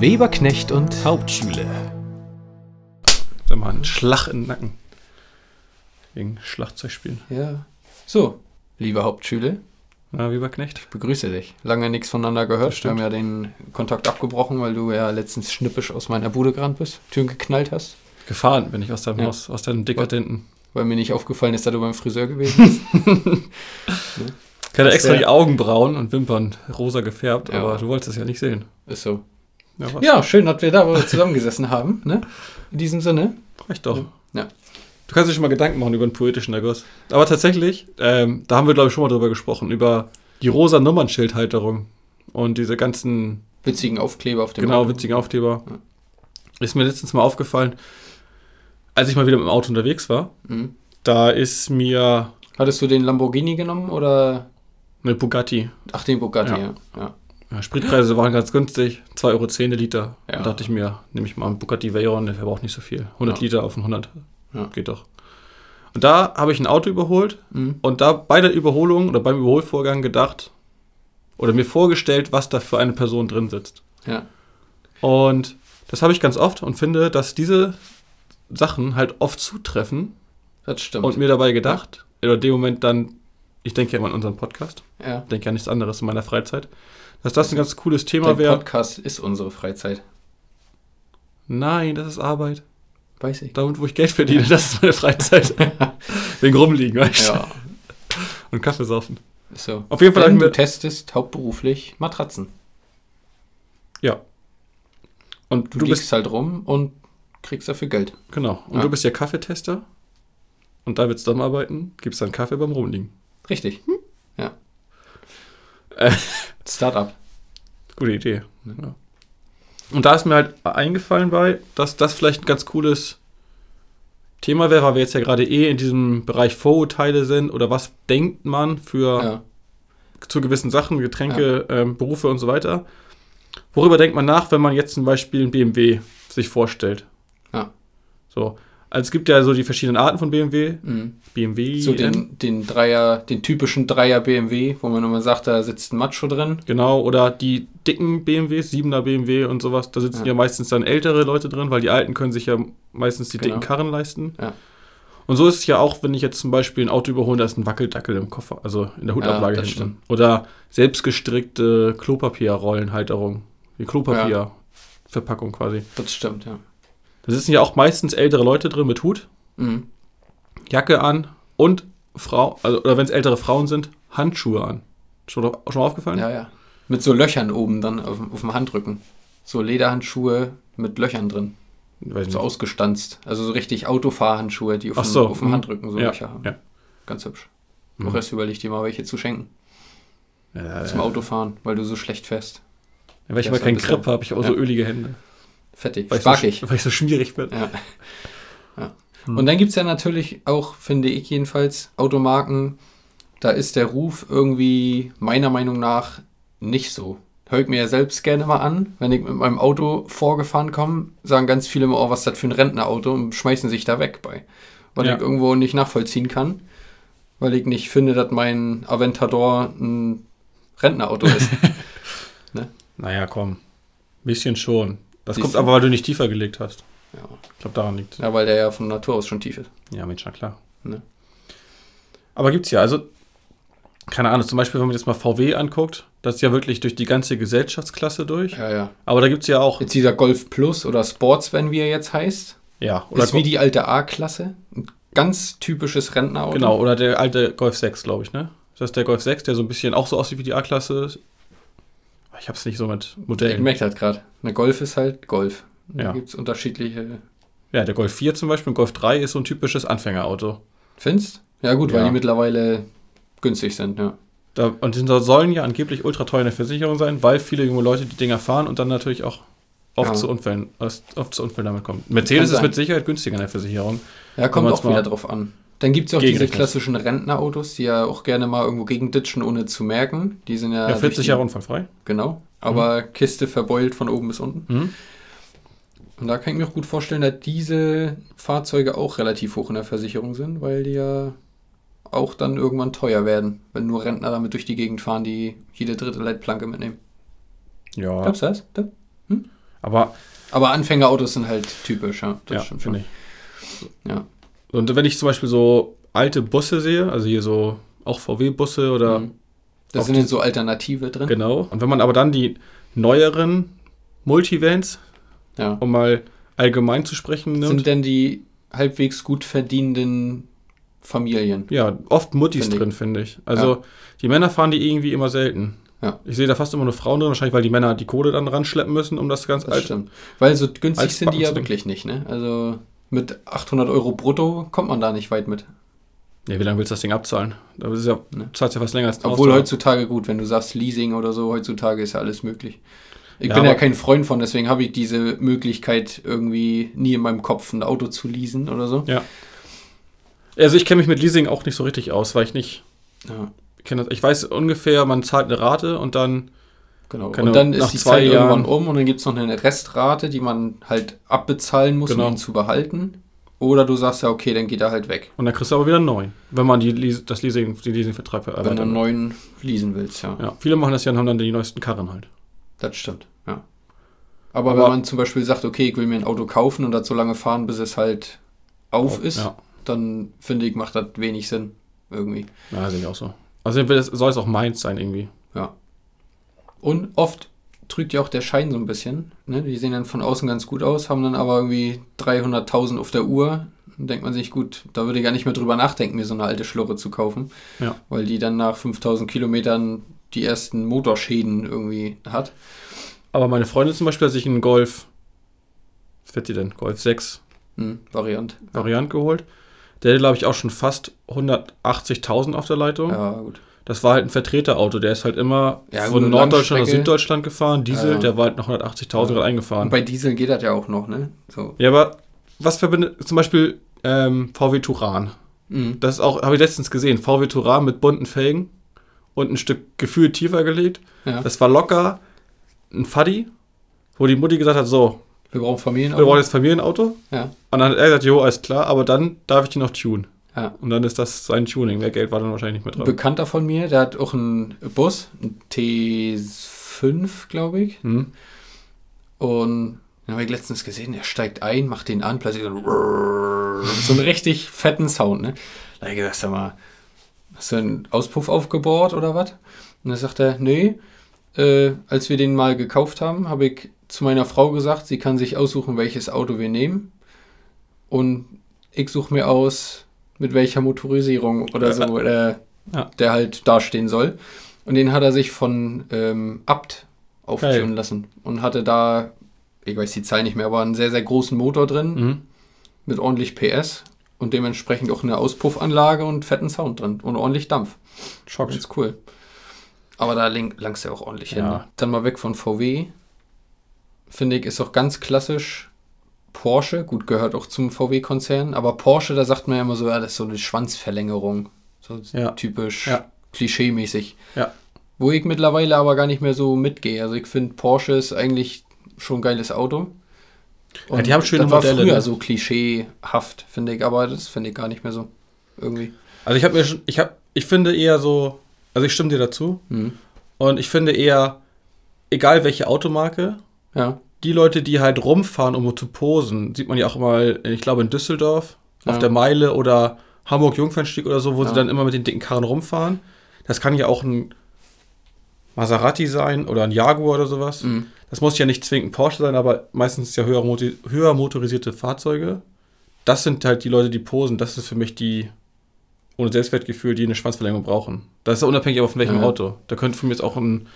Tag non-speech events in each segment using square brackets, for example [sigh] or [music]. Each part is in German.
Weberknecht und Hauptschule. Sag mal, ein Schlag in den Nacken. Wegen Schlagzeug spielen. Ja. So, liebe Hauptschüler, Na, Weberknecht? ich begrüße dich. Lange nichts voneinander gehört. Wir haben ja den Kontakt abgebrochen, weil du ja letztens schnippisch aus meiner Bude gerannt bist, Türen geknallt hast, Gefahren bin ich aus deinem Ja. Haus, aus deinem Dekadenten. weil mir nicht aufgefallen ist, dass du beim Friseur gewesen [laughs] bist. Ich hatte extra die Augenbrauen und Wimpern rosa gefärbt, Ja. aber du wolltest es ja nicht sehen. ist so. Ja? Ja, schön, dass wir da wohl zusammengesessen haben. Ne? In diesem Sinne. Reicht doch. Ja. Du kannst dir schon mal Gedanken machen über einen poetischen Erguss. Aber tatsächlich, ähm, da haben wir, glaube ich, schon mal drüber gesprochen, über die rosa Nummernschildhalterung und diese ganzen, Witzigen Aufkleber auf dem genau, Auto. witzigen Aufkleber. Ja. Ist mir letztens mal aufgefallen, als ich mal wieder mit dem Auto unterwegs war, Mhm. da ist mir Hattest du den Lamborghini genommen oder. eine Bugatti Ach, den Bugatti, Ja. ja. ja. Ja, Spritpreise waren ganz günstig, 2,10 Euro der Liter. Ja. Da dachte ich mir, nehme ich mal einen Bugatti Veyron, der verbraucht nicht so viel. 100 Ja. Liter auf einen 100, Ja. geht doch. Und da habe ich ein Auto überholt Mhm. und da bei der Überholung oder beim Überholvorgang gedacht oder mir vorgestellt, was da für eine Person drin sitzt. Ja. Und das habe ich ganz oft und finde, dass diese Sachen halt oft zutreffen Das stimmt. und mir dabei gedacht, oder in dem Moment dann, ich denke ja immer an unseren Podcast, ja. denke ja an nichts anderes in meiner Freizeit, dass das ein ganz cooles Thema Der wäre. Podcast ist unsere Freizeit. Nein, das ist Arbeit. Weiß ich. Da, wo ich Geld verdiene, das ist meine Freizeit. [laughs] Wegen rumliegen, weißt du? Ja, Und Kaffee saufen. so. Auf jeden Fall Wenn du testest hauptberuflich Matratzen. Ja. Und Du, du, liegst bist, halt rum und kriegst dafür Geld. genau. Und Ja. du bist ja Kaffeetester. Und da willst du zusammenarbeiten, gibst dann Kaffee beim Rumliegen. Richtig. Ja. Äh. [laughs] Startup. Gute Idee. Ja. Und da ist mir halt eingefallen bei, dass das vielleicht ein ganz cooles Thema wäre, weil wir jetzt ja gerade eh in diesem Bereich Vorurteile sind oder was denkt man für Ja. zu gewissen Sachen, Getränke, ähm, Berufe und so weiter. Worüber denkt man nach, wenn man jetzt zum Beispiel ein BMW sich vorstellt? Ja. So. Also es gibt ja so die verschiedenen Arten von BMW. Mhm. BMW. So den, den Dreier, den typischen Dreier BMW, wo man immer sagt, da sitzt ein Macho drin. Genau, oder die dicken BMWs, 7er BMW und sowas, da sitzen Ja. ja, meistens dann ältere Leute drin, weil die Alten können sich ja meistens die Genau. dicken Karren leisten. Ja. Und so ist es ja auch, wenn ich jetzt zum Beispiel ein Auto überhole, da ist ein Wackeldackel im Koffer, also in der Hutablage das hinten. Oder selbstgestrickte Klopapierrollenhalterung, die Klopapierverpackung quasi. Das stimmt, ja. Da sitzen ja auch meistens ältere Leute drin mit Hut, Mhm. Jacke an und Frau, also, oder wenn es ältere Frauen sind, Handschuhe an. Schon, schon mal aufgefallen? Ja, ja. Mit so Löchern oben dann auf, dem- auf dem Handrücken. So Lederhandschuhe mit Löchern drin. Weiß So nicht. ausgestanzt. Also so richtig Autofahrhandschuhe, die auf, Ach dem, so, auf dem mhm. Handrücken so ja, Löcher haben. ja. Ganz hübsch. Mhm. Auch erst überleg dir mal, welche zu schenken. Ja, Zum Autofahren, weil du so schlecht fährst. Ja, weil ich aber keinen Grip habe, ich habe auch so ölige Hände. Fettig. Weil ich, so, Sparkig. weil ich so schmierig bin. Ja. ja. Hm. Und dann gibt es ja natürlich auch, finde ich jedenfalls, Automarken, da ist der Ruf irgendwie meiner Meinung nach nicht so. Hör ich mir ja selbst gerne mal an, wenn ich mit meinem Auto vorgefahren komme, sagen ganz viele immer, oh, was ist das für ein Rentnerauto und schmeißen sich da weg bei. Weil Ja. ich irgendwo nicht nachvollziehen kann, weil ich nicht finde, dass mein Aventador ein Rentnerauto ist. [laughs] Naja, komm. Bisschen schon. Das Siehst kommt du? aber, weil du nicht tiefer gelegt hast. ja. Ich glaube, daran liegt ja, weil der ja von Natur aus schon tief ist. Ja, Mensch, na klar. Ne? Aber gibt's ja, also, keine Ahnung, zum Beispiel, wenn man jetzt mal VW anguckt, das ist ja wirklich durch die ganze Gesellschaftsklasse durch. Ja, ja. Aber da gibt's ja auch, Jetzt dieser Golf Plus oder Sportsvan, wie er jetzt heißt, ja, oder ist wie die alte A-Klasse. Ein ganz typisches Rentnerauto. genau, oder der alte Golf 6, glaube ich, ne? Das ist der Golf 6, der so ein bisschen auch so aussieht wie die A-Klasse. Ich hab's nicht so mit Ich Modellen. merke das gerade. Eine Golf ist halt Golf. Da Ja. gibt es unterschiedliche. Ja, der Golf 4 zum Beispiel und Golf 3 ist so ein typisches Anfängerauto. Findest? Ja, gut, weil Ja. die mittlerweile günstig sind, ja. Da, und die sollen ja angeblich ultra teuer in der Versicherung sein, weil viele junge Leute die Dinger fahren und dann natürlich auch oft, Ja. zu, Unfällen, oft zu Unfällen damit kommen. Mercedes ist mit Sicherheit günstiger in der Versicherung. Ja, kommt auch wieder drauf an. Dann gibt es ja auch diese klassischen Rentnerautos, die ja auch gerne mal irgendwo gegenditschen, ohne zu merken. Die sind ja. Ja, durch 40 die- Jahre unfallfrei. Genau. Aber Kiste verbeult von oben bis unten. Mhm. Und da kann ich mir auch gut vorstellen, dass diese Fahrzeuge auch relativ hoch in der Versicherung sind, weil die ja auch dann irgendwann teuer werden, wenn nur Rentner damit durch die Gegend fahren, die jede dritte Leitplanke mitnehmen. Ja. Glaubst du das? Da? Aber Aber Anfängerautos sind halt typisch, ja. ja, stimmt finde ich. Ja. Und wenn ich zum Beispiel so alte Busse sehe, also hier so auch VW-Busse oder Mhm. Da sind die- so Alternative drin. genau. Und wenn man aber dann die neueren Multivans, Ja. um mal allgemein zu sprechen, nimmt, Sind denn die halbwegs gut verdienenden Familien? ja, oft Muttis Finde ich. drin, finde ich. Also die Männer fahren die irgendwie immer selten. Ja. Ich sehe da fast immer nur Frauen drin, wahrscheinlich, weil die Männer die Kohle dann ranschleppen müssen, um das ganz alt. stimmt. Weil so günstig sind die ja wirklich nicht, ne? Also mit 800 Euro brutto kommt man da nicht weit mit. Ja, wie lange willst du das Ding abzahlen? Da ist ja, Ne. zahlst ja fast länger als Obwohl heutzutage gut, wenn du sagst Leasing oder so, heutzutage ist ja alles möglich. Ich Ja, bin ja kein Freund von, deswegen habe ich diese Möglichkeit irgendwie nie in meinem Kopf ein Auto zu leasen oder so. Ja. Also ich kenne mich mit Leasing auch nicht so richtig aus, weil ich nicht Ja, das. Ich weiß ungefähr, man zahlt eine Rate und dann genau. Keine und dann ist die Zeit Jahren- irgendwann um und dann gibt es noch eine Restrate, die man halt abbezahlen muss, Genau. um ihn zu behalten. Oder du sagst ja, okay, dann geht er halt weg. und dann kriegst du aber wieder einen neuen, wenn man die Leas das Leasing, den Leasingvertrag Wenn du erweitert. einen neuen leasen willst, ja. Ja, viele machen das ja und haben dann die neuesten Karren halt. Das stimmt, ja. Aber, Aber- wenn man zum Beispiel sagt, okay, ich will mir ein Auto kaufen und das so lange fahren, bis es halt auf ist, Ja, dann finde ich, macht das wenig Sinn. Irgendwie. ja sehe ich auch so. Also soll es auch meins sein irgendwie. Ja. Und oft trügt ja auch der Schein so ein bisschen. Ne? Die sehen dann von außen ganz gut aus, haben dann aber irgendwie 300.000 auf der Uhr. Dann denkt man sich, gut, da würde ich gar nicht mehr drüber nachdenken, mir so eine alte Schlurre zu kaufen. Ja. Weil die dann nach 5000 Kilometern die ersten Motorschäden irgendwie hat. Aber meine Freundin zum Beispiel hat sich einen Golf, was wird die denn? Golf 6 Hm, Variant. Variant geholt. Der hatte, glaube ich, auch schon fast 180.000 auf der Leitung. Ja, gut. Das war halt ein Vertreterauto. Der ist halt immer Ja, von Norddeutschland nach. Süddeutschland gefahren. Diesel, Ja. der war halt noch 180.000 Ja. gerade eingefahren. Und bei Diesel geht das ja auch noch, ne? So. Ja, aber was verbindet zum Beispiel ähm, VW Turan? Mhm. Das ist auch, habe ich letztens gesehen, VW Turan mit bunten Felgen und ein Stück Gefühl tiefer gelegt. Ja. Das war locker ein Fuddy, wo die Mutti gesagt hat, so, Wir brauchen wir Familienauto. brauchen jetzt Familienauto. Ja. Und dann hat er gesagt, jo, alles klar, aber dann darf ich die noch tunen. Ja. Und dann ist das sein Tuning. Mehr Geld war dann wahrscheinlich nicht mehr Ein drin. Bekannter von mir, der hat auch einen Bus, einen T5, glaube ich. Hm? Und den habe ich letztens gesehen, er steigt ein, macht den an, plötzlich so, [laughs] so einen richtig fetten Sound, ne? Da habe ich gedacht, sag mal, hast du einen Auspuff aufgebohrt oder was? Und dann sagt er, nee, äh, als wir den mal gekauft haben, habe ich zu meiner Frau gesagt, sie kann sich aussuchen, welches Auto wir nehmen. Und ich suche mir aus, mit welcher Motorisierung oder so äh, Ja. der halt dastehen soll. Und den hat er sich von ähm, Abt auftun Geil. lassen und hatte da, ich weiß die Zahl nicht mehr, aber einen sehr, sehr großen Motor drin Mhm. mit ordentlich PS und dementsprechend auch eine Auspuffanlage und fetten Sound drin und ordentlich Dampf. Schockt. Ganz cool. Aber da lang, langst ja auch ordentlich hin. Ja. ne? Dann mal weg von VW. Finde ich, ist auch ganz klassisch Porsche. Gut, gehört auch zum VW-Konzern. Aber Porsche, da sagt man ja immer so, ja, das ist so eine Schwanzverlängerung. So Ja. typisch Ja. klischee-mäßig. Ja. Wo ich mittlerweile aber gar nicht mehr so mitgehe. Also ich finde, Porsche ist eigentlich schon ein geiles Auto. Ja, die haben schöne das war Modelle, früher ne? so klischeehaft, finde ich. Aber das finde ich gar nicht mehr so. Irgendwie. Also ich habe mir schon, ich habe, ich finde eher so, also ich stimme dir dazu. Mhm. Und ich finde eher, egal welche Automarke, Ja. Die Leute, die halt rumfahren, um zu posen, sieht man ja auch mal, ich glaube in Düsseldorf, auf Ja. der Meile oder Hamburg-Jungfernstieg oder so, wo sie Ja. dann immer mit den dicken Karren rumfahren. Das kann ja auch ein Maserati sein oder ein Jaguar oder sowas. Mhm. Das muss ja nicht zwingend Porsche sein, aber meistens ja höher, höher motorisierte Fahrzeuge. Das sind halt die Leute, die posen. Das ist für mich die, ohne Selbstwertgefühl, die eine Schwanzverlängerung brauchen. Das ist ja unabhängig aber von welchem Ja. Auto. Da könnte für mich jetzt auch ein,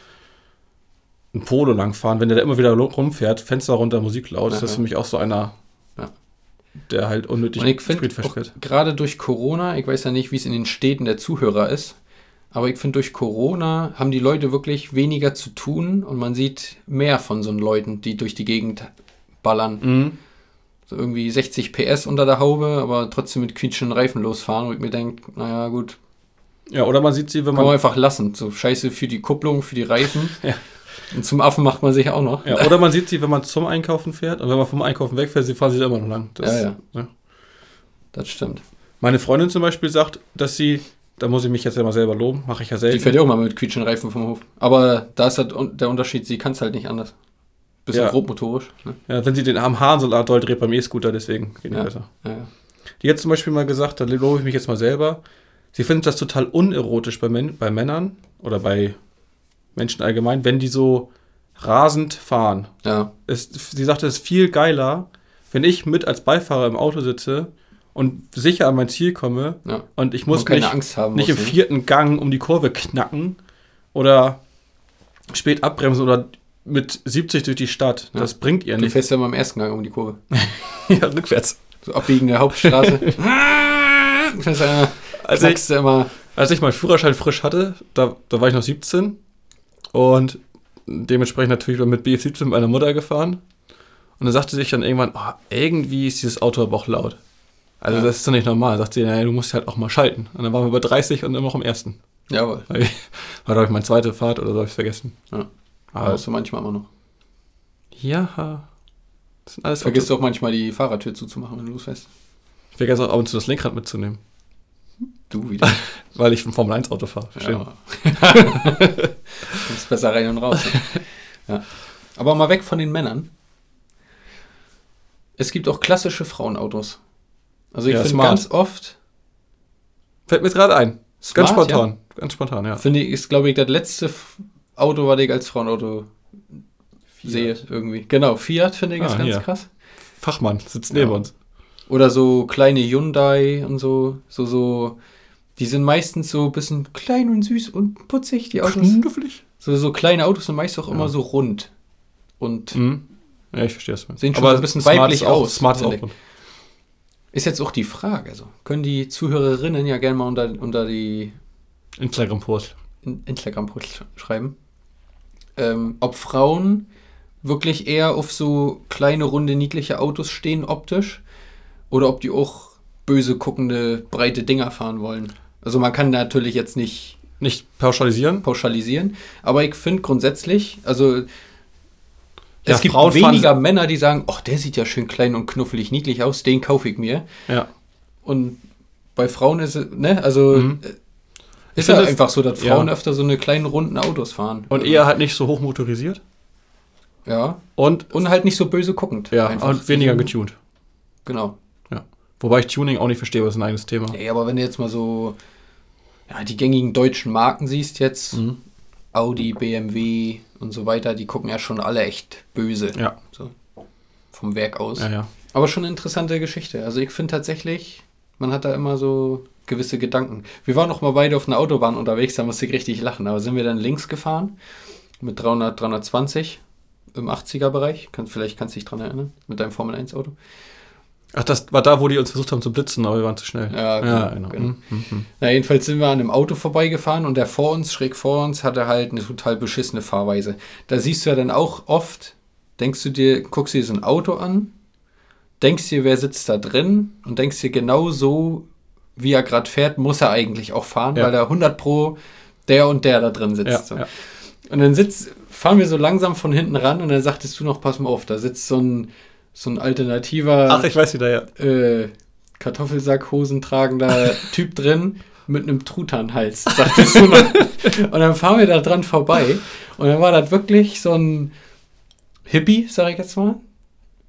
ein Polo langfahren. Wenn der da immer wieder rumfährt, Fenster runter, Musik laut, ist das für mich auch so einer, Ja. der halt unnötig Und ich finde, gerade durch Corona, ich weiß ja nicht, wie es in den Städten der Zuhörer ist, aber ich finde, durch Corona haben die Leute wirklich weniger zu tun und man sieht mehr von so Leuten, die durch die Gegend ballern. Mhm. So irgendwie 60 PS unter der Haube, aber trotzdem mit quietschenden Reifen losfahren, wo ich mir denke, naja, gut, Ja, oder man sieht sie, wenn kann man man. einfach lassen. So scheiße für die Kupplung, für die Reifen. [laughs] Ja. Und zum Affen macht man sich auch noch. Ja, oder man sieht sie, wenn man zum Einkaufen fährt und wenn man vom Einkaufen wegfährt, sie fahren sie immer noch lang. Das, Ja, ja. ja. Das stimmt. Meine Freundin zum Beispiel sagt, dass sie, da muss ich mich jetzt ja mal selber loben, mache ich ja Die selten. fährt ja auch mal mit quietschenden Reifen vom Hof. Aber da ist halt der Unterschied, sie kann es halt nicht anders. Bisschen Ja. grobmotorisch. Ne? Ja, wenn sie den am Hahn so doll dreht beim E-Scooter, deswegen geht nicht Ja. besser. Ja. Die hat zum Beispiel mal gesagt, da lobe ich mich jetzt mal selber, sie findet das total unerotisch bei, Män bei Männern oder bei Menschen allgemein, wenn die so rasend fahren. ja. Es, sie sagte, es ist viel geiler, wenn ich mit als Beifahrer im Auto sitze und sicher an mein Ziel komme ja. und ich muss nicht, Angst haben. nicht muss, im ne? vierten Gang um die Kurve knacken oder spät abbremsen oder mit 70 durch die Stadt. Ja. Das bringt ihr Du nicht. fährst ja mal im ersten Gang um die Kurve. [laughs] ja, rückwärts. So abbiegende Hauptstraße. [laughs] [laughs] das ist ja, Also ich, du immer. als ich meinen Führerschein frisch hatte, da, da war ich noch 17 und dementsprechend natürlich mit B17 mit meiner Mutter gefahren. Und dann sagte sich dann irgendwann, oh, irgendwie ist dieses Auto aber auch laut. Also Ja. das ist doch nicht normal. Sagt sie, naja, du musst halt auch mal schalten. Und dann waren wir bei 30 und immer noch im ersten. Jawohl. [laughs] War, glaube ich, meine zweite Fahrt oder so, habe ich vergessen. Ja. Aber Aber so manchmal immer noch. ja, das sind alles Vergisst du auch manchmal die Fahrertür zuzumachen, wenn du losfährst. Ich vergesse auch ab und zu das Lenkrad mitzunehmen, Du wieder. [laughs] weil ich ein Formel-1-Auto fahre. Verstehen? Ja. [laughs] Kommst besser rein und raus. ne? ja. Aber mal weg von den Männern. Es gibt auch klassische Frauenautos. Also ich Ja, finde ganz oft, Fällt mir gerade ein. Smart, Ganz spontan. Ganz spontan, ja. finde ich, ist glaube ich das letzte Auto, was ich als Frauenauto sehe irgendwie. Genau, Fiat finde ich ist Ah, ganz hier. krass. Fachmann sitzt neben Ja. uns. Oder so kleine Hyundai und so, so, so. Die sind meistens so ein bisschen klein und süß und putzig, die Autos. Knuffelig. So, so kleine Autos sind meist auch Ja. immer so rund. Und Mhm. Ja, ich verstehe es. Sehen schon so ein bisschen weiblich auch, aus, Smart ist auch ist jetzt auch die Frage, also können die Zuhörerinnen ja gerne mal unter, unter die Instagram-Post. In- Instagram-Post sch- schreiben, ähm, ob Frauen wirklich eher auf so kleine, runde, niedliche Autos stehen optisch oder ob die auch böse guckende, breite Dinger fahren wollen. Also man kann natürlich jetzt nicht Nicht pauschalisieren. pauschalisieren, aber ich finde grundsätzlich, also Ja, es gibt Frauen weniger Männer, die sagen, ach, der sieht ja schön klein und knuffelig niedlich aus, den kaufe ich mir. Ja. Und bei Frauen ist es, ne, also Mhm. äh, ist ja einfach so, dass ja. Frauen öfter so eine kleinen runden Autos fahren. Und eher halt nicht so hoch motorisiert. Ja. Und, Und halt nicht so böse guckend. ja, einfach. und weniger getuned. Genau. Ja. Wobei ich Tuning auch nicht verstehe, das ist ein eigenes Thema. Ey, aber wenn du jetzt mal so ja, die gängigen deutschen Marken siehst jetzt, Mhm. Audi, BMW und so weiter, die gucken ja schon alle echt böse. Ja. So vom Werk aus. Ja, ja. Aber schon eine interessante Geschichte. Also ich finde tatsächlich, man hat da immer so gewisse Gedanken. Wir waren noch mal beide auf einer Autobahn unterwegs, da musste ich richtig lachen. Aber sind wir dann links gefahren mit 300, 320 im 80er-Bereich. Kann, vielleicht kannst du dich dran erinnern, mit deinem Formel-1-Auto. Ach, das war da, wo die uns versucht haben zu blitzen, aber wir waren zu schnell. Ja, ja genau, genau. genau. Mhm, mhm, mhm. Na, jedenfalls sind wir an einem Auto vorbeigefahren und der vor uns, schräg vor uns, hatte halt eine total beschissene Fahrweise. Da siehst du ja dann auch oft, denkst du dir, guckst dir so ein Auto an, denkst dir, wer sitzt da drin und denkst dir genau so, wie er gerade fährt, muss er eigentlich auch fahren, Ja. weil da 100 pro der und der da drin sitzt. Ja, so. ja. Und dann sitzt, fahren wir so langsam von hinten ran und dann sagtest du noch, pass mal auf, da sitzt so ein, so ein alternativer Ach, ich weiß wieder, ja. äh, Kartoffelsackhosen tragender [laughs] Typ drin mit einem Truthahnhals, sagtest du noch. [laughs] Und dann fahren wir da dran vorbei und dann war das wirklich so ein Hippie, sag ich jetzt mal,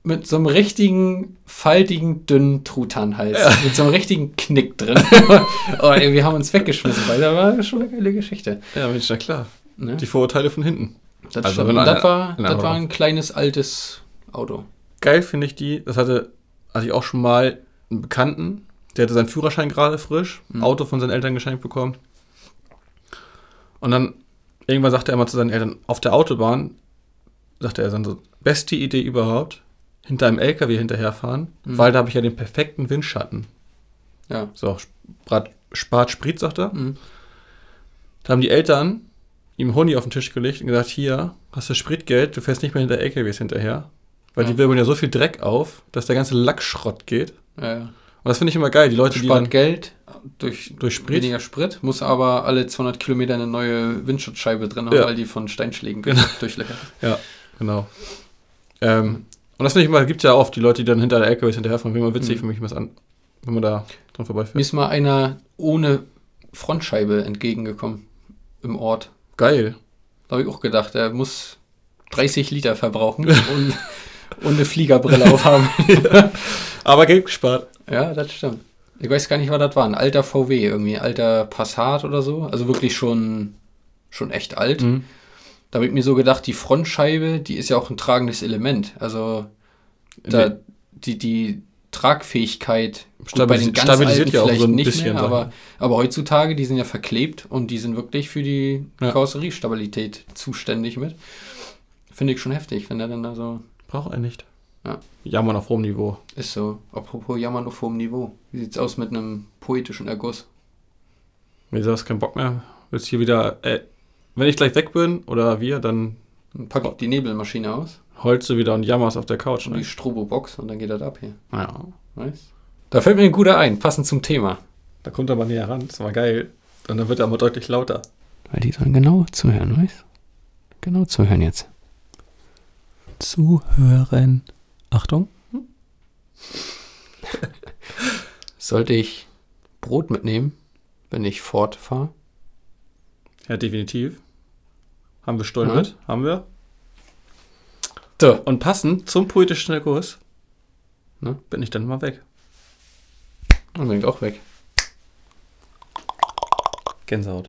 mit so einem richtigen, faltigen, dünnen Truthahnhals. Mit so einem richtigen Knick drin. [laughs] oh, ey, wir haben uns weggeschmissen, weil das war schon eine geile Geschichte. Ja, Mensch, na klar. Ne? Die Vorurteile von hinten. Das, also das, war, das war ein kleines, altes Auto. Geil finde ich die, das hatte, hatte ich auch schon mal einen Bekannten, der hatte seinen Führerschein gerade frisch, ein Mhm. Auto von seinen Eltern geschenkt bekommen. Und dann irgendwann sagte er mal zu seinen Eltern, auf der Autobahn, sagte er dann so, beste Idee überhaupt, hinter einem LKW hinterherfahren, Mhm. weil da habe ich ja den perfekten Windschatten. Ja. So, spart, spart Sprit, sagt er. Mhm. Da haben die Eltern ihm Honig auf den Tisch gelegt und gesagt, hier, hast du Spritgeld, du fährst nicht mehr hinter LKWs hinterher. Weil Ja. die wirbeln ja so viel Dreck auf, dass der ganze Lackschrott geht. Ja, ja. Und das finde ich immer geil. Die Leute, die spart dann, Geld durch, Durch Sprit? weniger Sprit, muss aber alle 200 Kilometer eine neue Windschutzscheibe drin haben, Ja. weil die von Steinschlägen Genau. durchlöchert. [laughs] Ja, genau. Ähm, und das finde ich immer, gibt ja oft die Leute, die dann hinter der LKWs hinterherfahren. Immer witzig Mhm. für mich, was an, wenn man da dran Mir vorbeifährt. ist mal einer ohne Frontscheibe entgegengekommen im Ort. Geil. Da habe ich auch gedacht, er muss 30 Liter verbrauchen [laughs] und, und eine Fliegerbrille aufhaben. [laughs] Aber Geld gespart. Ja, das stimmt. Ich weiß gar nicht, was das war. Ein alter VW, irgendwie alter Passat oder so. Also wirklich schon, schon echt alt. Mhm. Da habe ich mir so gedacht, die Frontscheibe, die ist ja auch ein tragendes Element. Also da, die, die Tragfähigkeit gut, Stabilis- stabilisiert ja auch so ein bisschen, mehr, ich aber, aber heutzutage, die sind ja verklebt und die sind wirklich für die Ja. Karosseriestabilität zuständig mit. Finde ich schon heftig, wenn er dann da so Braucht er nicht. Ja. Jammern auf hohem Niveau. ist. So, apropos Jammern auf hohem Niveau. Wie sieht's aus mit einem poetischen Erguss? Wieso hast du keinen Bock mehr? Willst hier wieder, äh, wenn ich gleich weg bin oder wir, dann Dann pack ich die Nebelmaschine aus holst du wieder und jammerst auf der Couch. und Ne? die Strobo-Box und dann geht das ab hier. Ja. Weißt? Da fällt mir ein guter ein, passend zum Thema. Da kommt er mal näher ran, das war geil. Und dann wird er aber deutlich lauter. Weil die sollen genau zuhören, weißt Genau zuhören jetzt. Zuhören. Achtung. Sollte ich Brot mitnehmen, wenn ich fortfahre? Ja, definitiv. Haben wir Stollen mit? Haben wir. So. Und passend zum poetischen Erguss Ne? bin ich dann mal weg. Dann bin ich auch weg. Gänsehaut.